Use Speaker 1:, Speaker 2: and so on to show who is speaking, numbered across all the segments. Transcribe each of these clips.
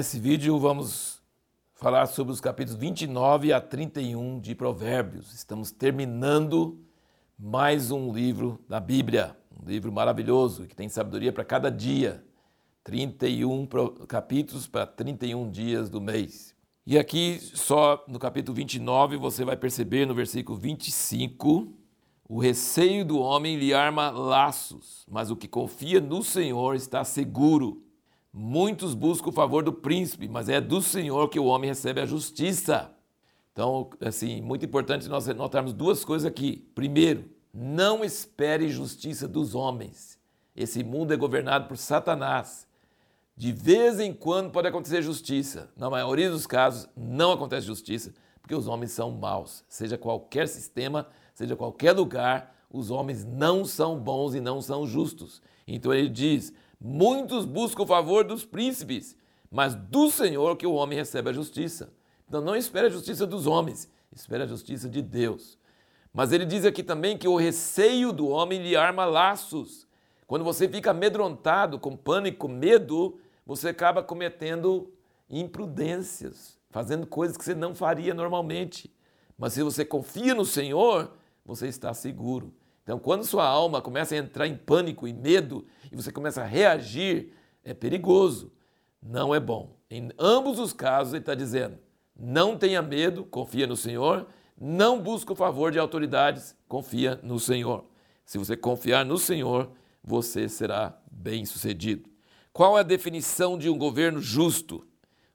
Speaker 1: nesse vídeo vamos falar sobre os capítulos 29 a 31 de Provérbios. Estamos terminando mais um livro da Bíblia, um livro maravilhoso que tem sabedoria para cada dia. 31 capítulos para 31 dias do mês. E aqui, só no capítulo 29, você vai perceber no versículo 25: o receio do homem lhe arma laços, mas o que confia no Senhor está seguro. Muitos buscam o favor do príncipe, mas é do Senhor que o homem recebe a justiça. Então, assim, muito importante nós notarmos duas coisas aqui. Primeiro, não espere justiça dos homens. Esse mundo é governado por Satanás. De vez em quando pode acontecer justiça. Na maioria dos casos, não acontece justiça, porque os homens são maus. Seja qualquer sistema, seja qualquer lugar, os homens não são bons e não são justos. Então ele diz: Muitos buscam o favor dos príncipes, mas do Senhor que o homem recebe a justiça. Então não espere a justiça dos homens, espere a justiça de Deus. Mas ele diz aqui também que o receio do homem lhe arma laços. Quando você fica amedrontado, com pânico, medo, você acaba cometendo imprudências, fazendo coisas que você não faria normalmente. Mas se você confia no Senhor, você está seguro. Então, quando sua alma começa a entrar em pânico e medo e você começa a reagir, é perigoso, não é bom. Em ambos os casos, ele está dizendo: não tenha medo, confia no Senhor, não busque o favor de autoridades, confia no Senhor. Se você confiar no Senhor, você será bem sucedido. Qual é a definição de um governo justo?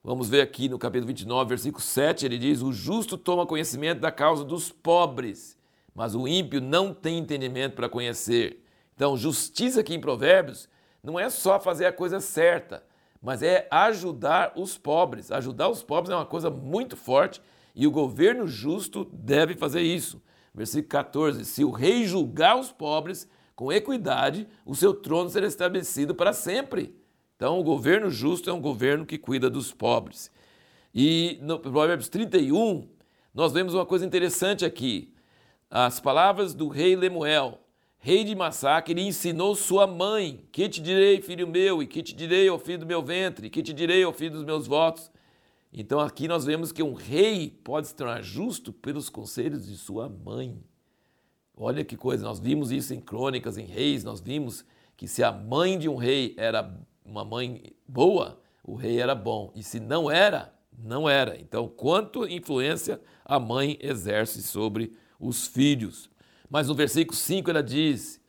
Speaker 1: Vamos ver aqui no capítulo 29, versículo 7, ele diz: O justo toma conhecimento da causa dos pobres mas o ímpio não tem entendimento para conhecer. Então, justiça aqui em Provérbios não é só fazer a coisa certa, mas é ajudar os pobres. Ajudar os pobres é uma coisa muito forte e o governo justo deve fazer isso. Versículo 14: Se o rei julgar os pobres com equidade, o seu trono será estabelecido para sempre. Então, o governo justo é um governo que cuida dos pobres. E no Provérbios 31, nós vemos uma coisa interessante aqui as palavras do rei Lemuel, rei de Massacre, ele ensinou sua mãe: Que te direi, filho meu, e que te direi ao filho do meu ventre, que te direi ao filho dos meus votos. Então aqui nós vemos que um rei pode se tornar justo pelos conselhos de sua mãe. Olha que coisa, nós vimos isso em crônicas, em reis, nós vimos que se a mãe de um rei era uma mãe boa, o rei era bom, e se não era, não era. Então, quanto influência a mãe exerce sobre os filhos. Mas no versículo 5 ela diz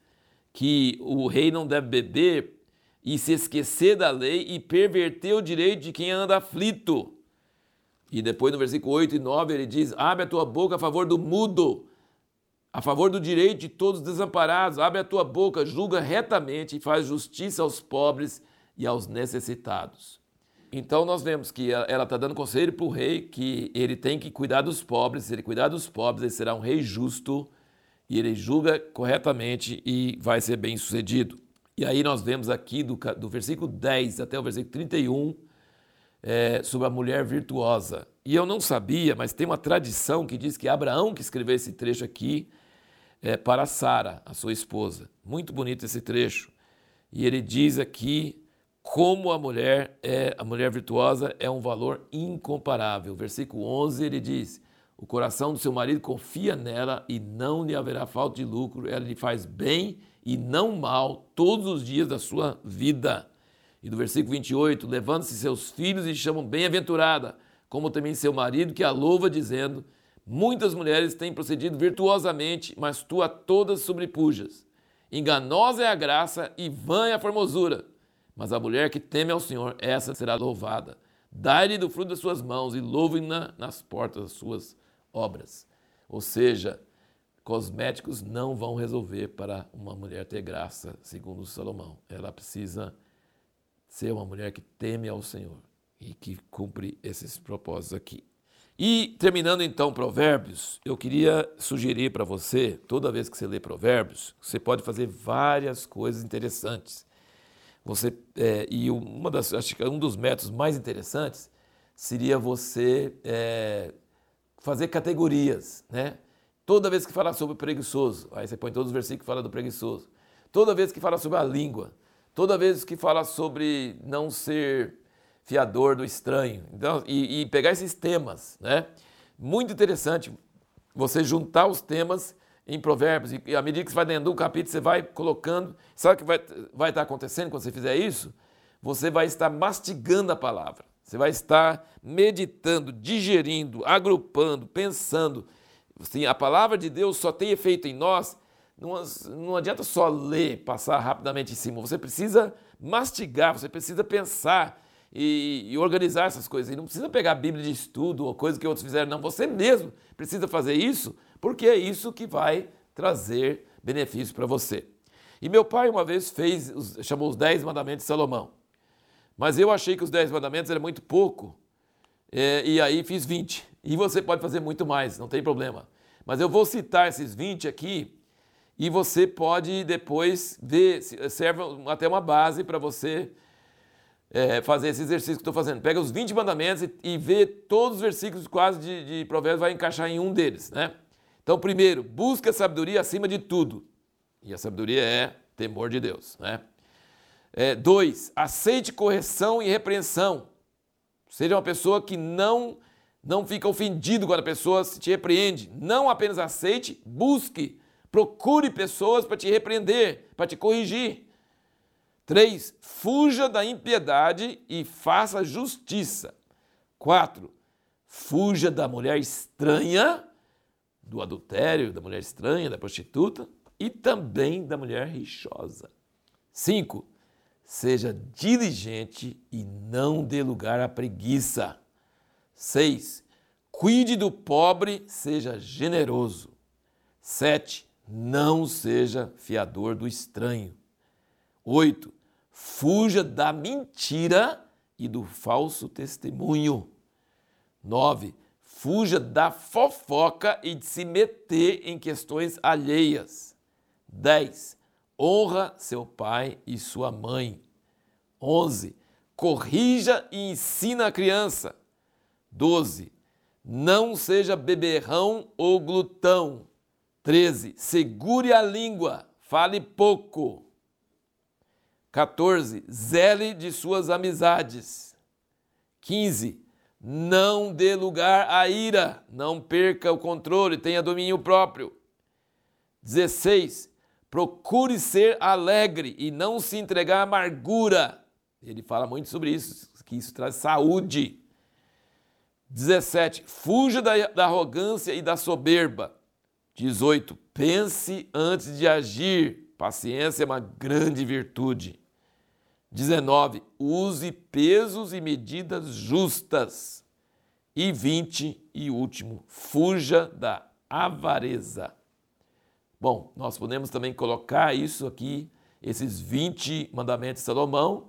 Speaker 1: que o rei não deve beber e se esquecer da lei e perverter o direito de quem anda aflito. E depois no versículo 8 e 9 ele diz: Abre a tua boca a favor do mudo, a favor do direito de todos os desamparados. Abre a tua boca, julga retamente e faz justiça aos pobres e aos necessitados. Então nós vemos que ela está dando conselho para o rei que ele tem que cuidar dos pobres. Se ele cuidar dos pobres, ele será um rei justo e ele julga corretamente e vai ser bem sucedido. E aí nós vemos aqui do, do versículo 10 até o versículo 31 é, sobre a mulher virtuosa. E eu não sabia, mas tem uma tradição que diz que Abraão que escreveu esse trecho aqui é, para Sara, a sua esposa. Muito bonito esse trecho. E ele diz aqui como a mulher é a mulher virtuosa é um valor incomparável. Versículo 11 ele diz: O coração do seu marido confia nela e não lhe haverá falta de lucro. Ela lhe faz bem e não mal todos os dias da sua vida. E do versículo 28, levando-se seus filhos e chamam bem-aventurada, como também seu marido que a louva dizendo: Muitas mulheres têm procedido virtuosamente, mas tu a todas sobrepujas. Enganosa é a graça e vã é a formosura mas a mulher que teme ao Senhor, essa será louvada. Dai-lhe do fruto das suas mãos e louve-na nas portas das suas obras. Ou seja, cosméticos não vão resolver para uma mulher ter graça, segundo Salomão. Ela precisa ser uma mulher que teme ao Senhor e que cumpre esses propósitos aqui. E terminando então Provérbios, eu queria sugerir para você, toda vez que você lê Provérbios, você pode fazer várias coisas interessantes. Você, é, e uma das, acho que um dos métodos mais interessantes seria você é, fazer categorias, né? Toda vez que falar sobre o preguiçoso, aí você põe todos os versículos que falam do preguiçoso. Toda vez que fala sobre a língua, toda vez que fala sobre não ser fiador do estranho. Então, e, e pegar esses temas, né? Muito interessante você juntar os temas em provérbios e, à medida que você vai dentro do capítulo, você vai colocando. Sabe o que vai, vai estar acontecendo quando você fizer isso? Você vai estar mastigando a palavra. Você vai estar meditando, digerindo, agrupando, pensando. Assim, a palavra de Deus só tem efeito em nós. Não, não adianta só ler, passar rapidamente em cima. Você precisa mastigar, você precisa pensar e, e, organizar essas coisas. E não precisa pegar a Bíblia de estudo ou coisa que outros fizeram, não. Você mesmo precisa fazer isso, porque é isso que vai trazer benefício para você. E meu pai uma vez fez, chamou os 10 mandamentos de Salomão. Mas eu achei que os 10 mandamentos era muito pouco. É, e aí fiz 20. E você pode fazer muito mais, não tem problema. Mas eu vou citar esses 20 aqui e você pode depois ver, serve até uma base para você é, fazer esse exercício que estou fazendo. Pega os 20 mandamentos e, e vê todos os versículos quase de, de Provérbios, vai encaixar em um deles, né? Então, primeiro, busca a sabedoria acima de tudo. E a sabedoria é temor de Deus, né? É, dois, aceite correção e repreensão. Seja uma pessoa que não não fica ofendido quando a pessoa te repreende. Não apenas aceite, busque, procure pessoas para te repreender, para te corrigir. 3. Fuja da impiedade e faça justiça. 4. Fuja da mulher estranha, do adultério, da mulher estranha, da prostituta e também da mulher rixosa. 5. Seja diligente e não dê lugar à preguiça. 6. Cuide do pobre, seja generoso. 7. Não seja fiador do estranho. 8. Fuja da mentira e do falso testemunho. 9. Fuja da fofoca e de se meter em questões alheias. 10. Honra seu pai e sua mãe. 11. Corrija e ensina a criança. 12. Não seja beberrão ou glutão. 13. Segure a língua, fale pouco. 14. Zele de suas amizades. 15. Não dê lugar à ira, não perca o controle, tenha domínio próprio. 16. Procure ser alegre e não se entregar à amargura. Ele fala muito sobre isso, que isso traz saúde. 17. Fuja da, da arrogância e da soberba. 18. Pense antes de agir. Paciência é uma grande virtude. 19. Use pesos e medidas justas. E 20 e último, fuja da avareza. Bom, nós podemos também colocar isso aqui, esses 20 mandamentos de Salomão,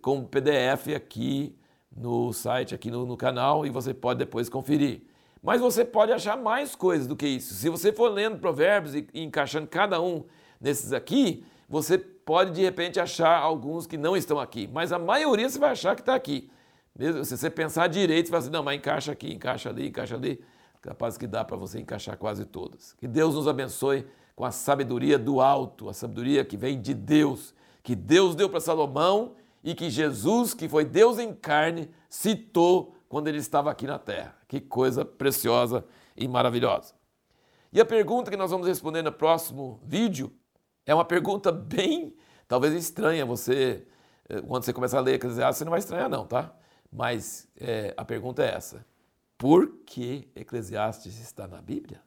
Speaker 1: como PDF aqui no site, aqui no, no canal, e você pode depois conferir. Mas você pode achar mais coisas do que isso. Se você for lendo provérbios e, e encaixando cada um desses aqui, você pode de repente achar alguns que não estão aqui, mas a maioria você vai achar que está aqui. Mesmo se você pensar direito, você vai assim, não, mas encaixa aqui, encaixa ali, encaixa ali. Capaz que dá para você encaixar quase todas. Que Deus nos abençoe com a sabedoria do alto, a sabedoria que vem de Deus, que Deus deu para Salomão e que Jesus, que foi Deus em carne, citou quando ele estava aqui na terra. Que coisa preciosa e maravilhosa. E a pergunta que nós vamos responder no próximo vídeo é uma pergunta bem, talvez estranha. Você, eh, quando você começar a ler Eclesiastes, você não vai estranhar, não, tá? Mas é, a pergunta é essa: por que Eclesiastes está na Bíblia?